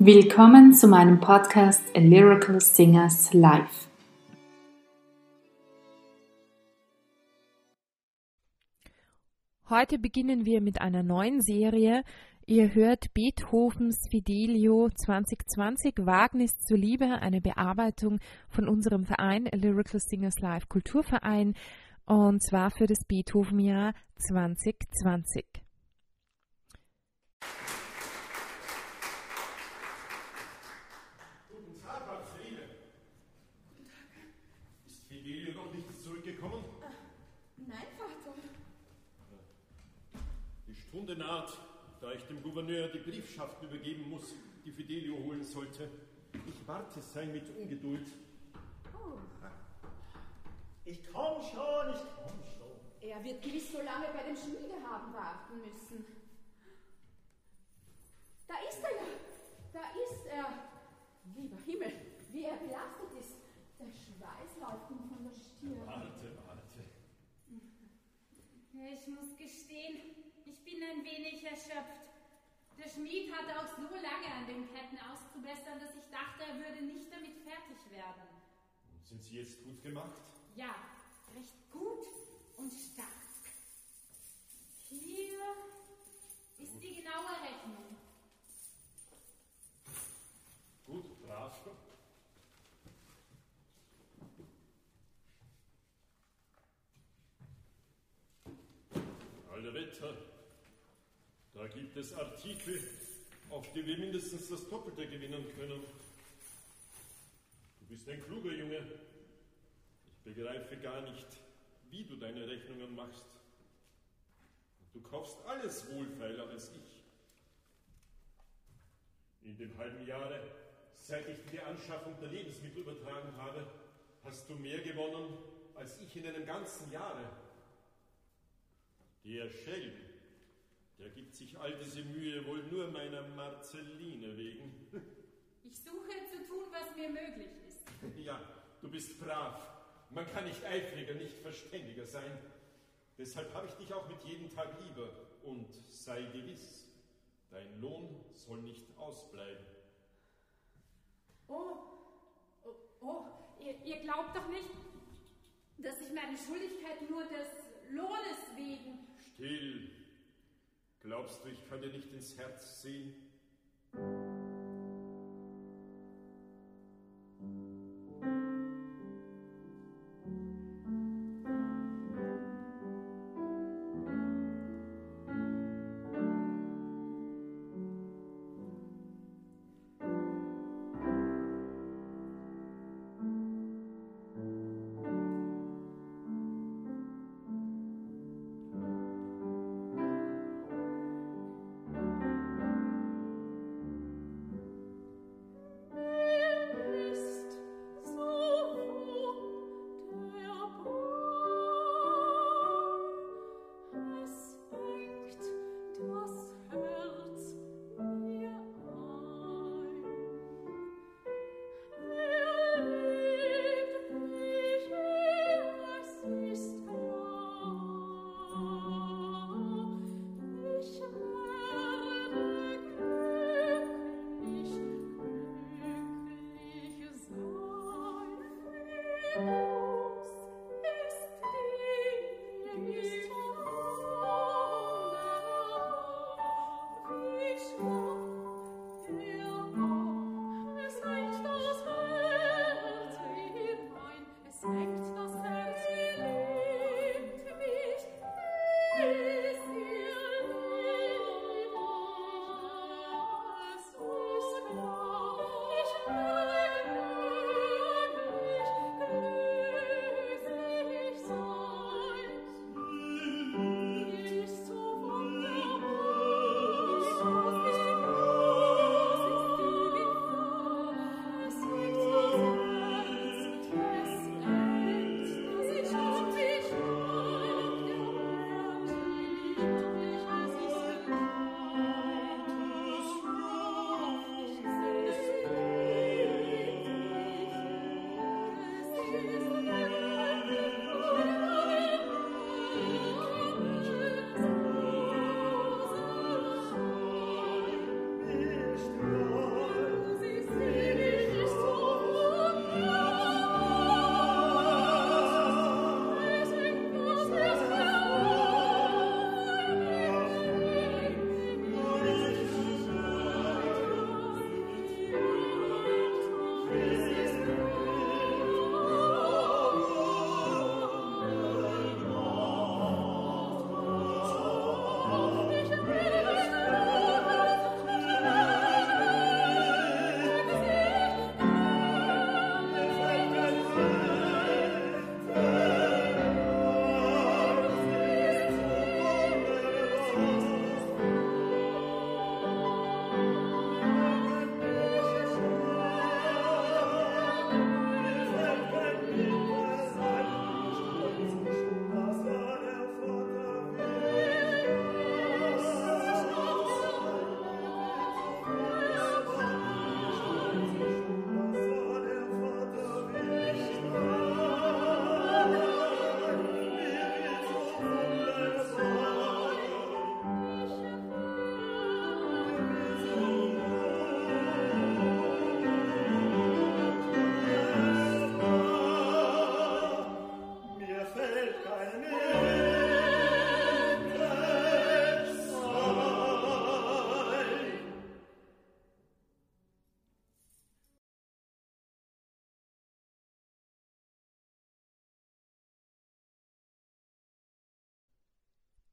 Willkommen zu meinem Podcast A Lyrical Singers Live. Heute beginnen wir mit einer neuen Serie. Ihr hört Beethovens Fidelio 2020 Wagnis zur Liebe, eine Bearbeitung von unserem Verein A Lyrical Singers Live Kulturverein und zwar für das Beethoven-Jahr 2020. Stunde naht, da ich dem Gouverneur die Briefschaften übergeben muss, die Fidelio holen sollte. Ich warte sein mit Ungeduld. Oh. Ich komm schon, ich komm schon. Er wird gewiss so lange bei dem Schmiedehaben warten müssen. Da ist er ja, da ist er. Lieber Himmel, wie er belastet ist. Der Schweiß läuft ihm von der Stirn. Warte, warte. Ich muss gestehen, ich bin ein wenig erschöpft. Der Schmied hatte auch so lange an den Ketten auszubessern, dass ich dachte, er würde nicht damit fertig werden. Und sind sie jetzt gut gemacht? Ja, recht gut und stark. Hier ist die genaue Rechnung. Gut, brav. Alle Wetter. Da gibt es Artikel, auf die wir mindestens das Doppelte gewinnen können. Du bist ein kluger Junge. Ich begreife gar nicht, wie du deine Rechnungen machst. Du kaufst alles wohlfeiler als ich. In dem halben Jahre, seit ich die Anschaffung der Lebensmittel übertragen habe, hast du mehr gewonnen als ich in einem ganzen Jahre. Der Schelm, der gibt sich all diese Mühe wohl nur meiner Marceline wegen. Ich suche zu tun, was mir möglich ist. Ja, du bist brav. Man kann nicht eifriger, nicht verständiger sein. Deshalb habe ich dich auch mit jedem Tag lieber. Und sei gewiss, dein Lohn soll nicht ausbleiben. Oh, oh, oh ihr, ihr glaubt doch nicht, dass ich meine Schuldigkeit nur des Lohnes wegen. Still. Glaubst du, ich dir nicht ins Herz sehen?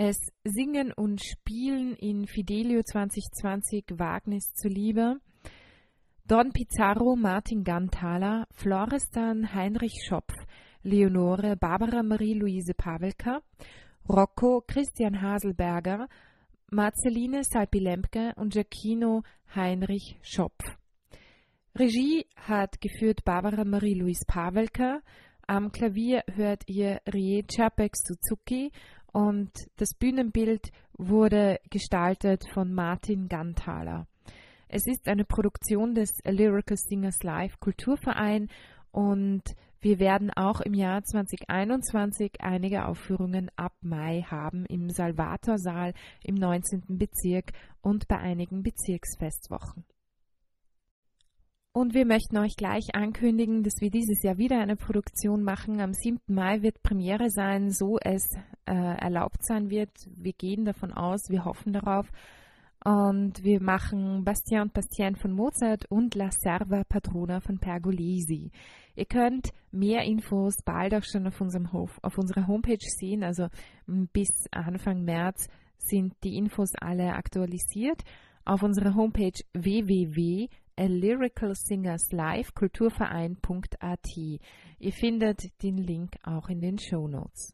Es singen und spielen in Fidelio 2020 Wagnis zuliebe Don Pizarro, Martin Ganthaler, Florestan Heinrich Schopf, Leonore Barbara Marie-Louise Pavelka, Rocco Christian Haselberger, Marceline Salpilemke und Giacchino Heinrich Schopf. Regie hat geführt Barbara Marie-Louise Pavelka, am Klavier hört ihr Rie Czapek Suzuki und das Bühnenbild wurde gestaltet von Martin Ganthaler. Es ist eine Produktion des Lyrical Singers Live Kulturverein und wir werden auch im Jahr 2021 einige Aufführungen ab Mai haben im Salvatorsaal im 19. Bezirk und bei einigen Bezirksfestwochen. Und wir möchten euch gleich ankündigen, dass wir dieses Jahr wieder eine Produktion machen. Am 7. Mai wird Premiere sein, so es äh, erlaubt sein wird. Wir gehen davon aus, wir hoffen darauf. Und wir machen Bastien und Bastien von Mozart und La Serva Padrona von Pergolesi. Ihr könnt mehr Infos bald auch schon auf, unserem Hof, auf unserer Homepage sehen. Also bis Anfang März sind die Infos alle aktualisiert. Auf unserer Homepage www.lyricalsingerslivekulturverein.at. Ihr findet den Link auch in den Show Notes.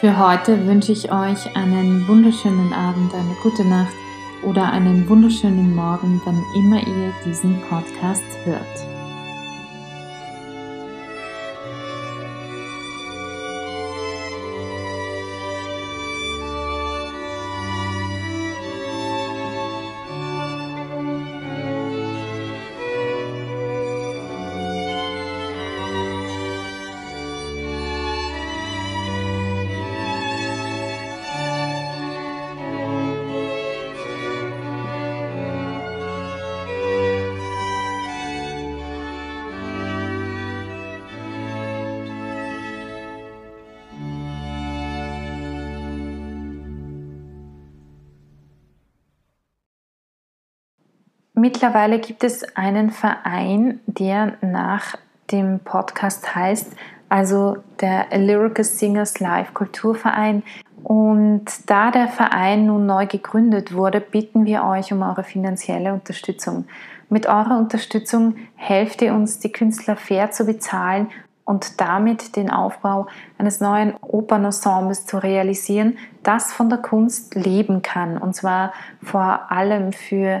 Für heute wünsche ich euch einen wunderschönen Abend, eine gute Nacht oder einen wunderschönen Morgen, wann immer ihr diesen Podcast hört. Mittlerweile gibt es einen Verein, der nach dem Podcast heißt, also der Lyrical Singers Live Kulturverein. Und da der Verein nun neu gegründet wurde, bitten wir euch um eure finanzielle Unterstützung. Mit eurer Unterstützung helft ihr uns, die Künstler fair zu bezahlen und damit den Aufbau eines neuen Opernensembles zu realisieren, das von der Kunst leben kann. Und zwar vor allem für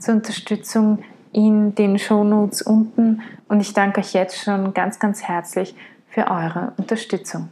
zur Unterstützung in den Shownotes unten und ich danke euch jetzt schon ganz, ganz herzlich für eure Unterstützung.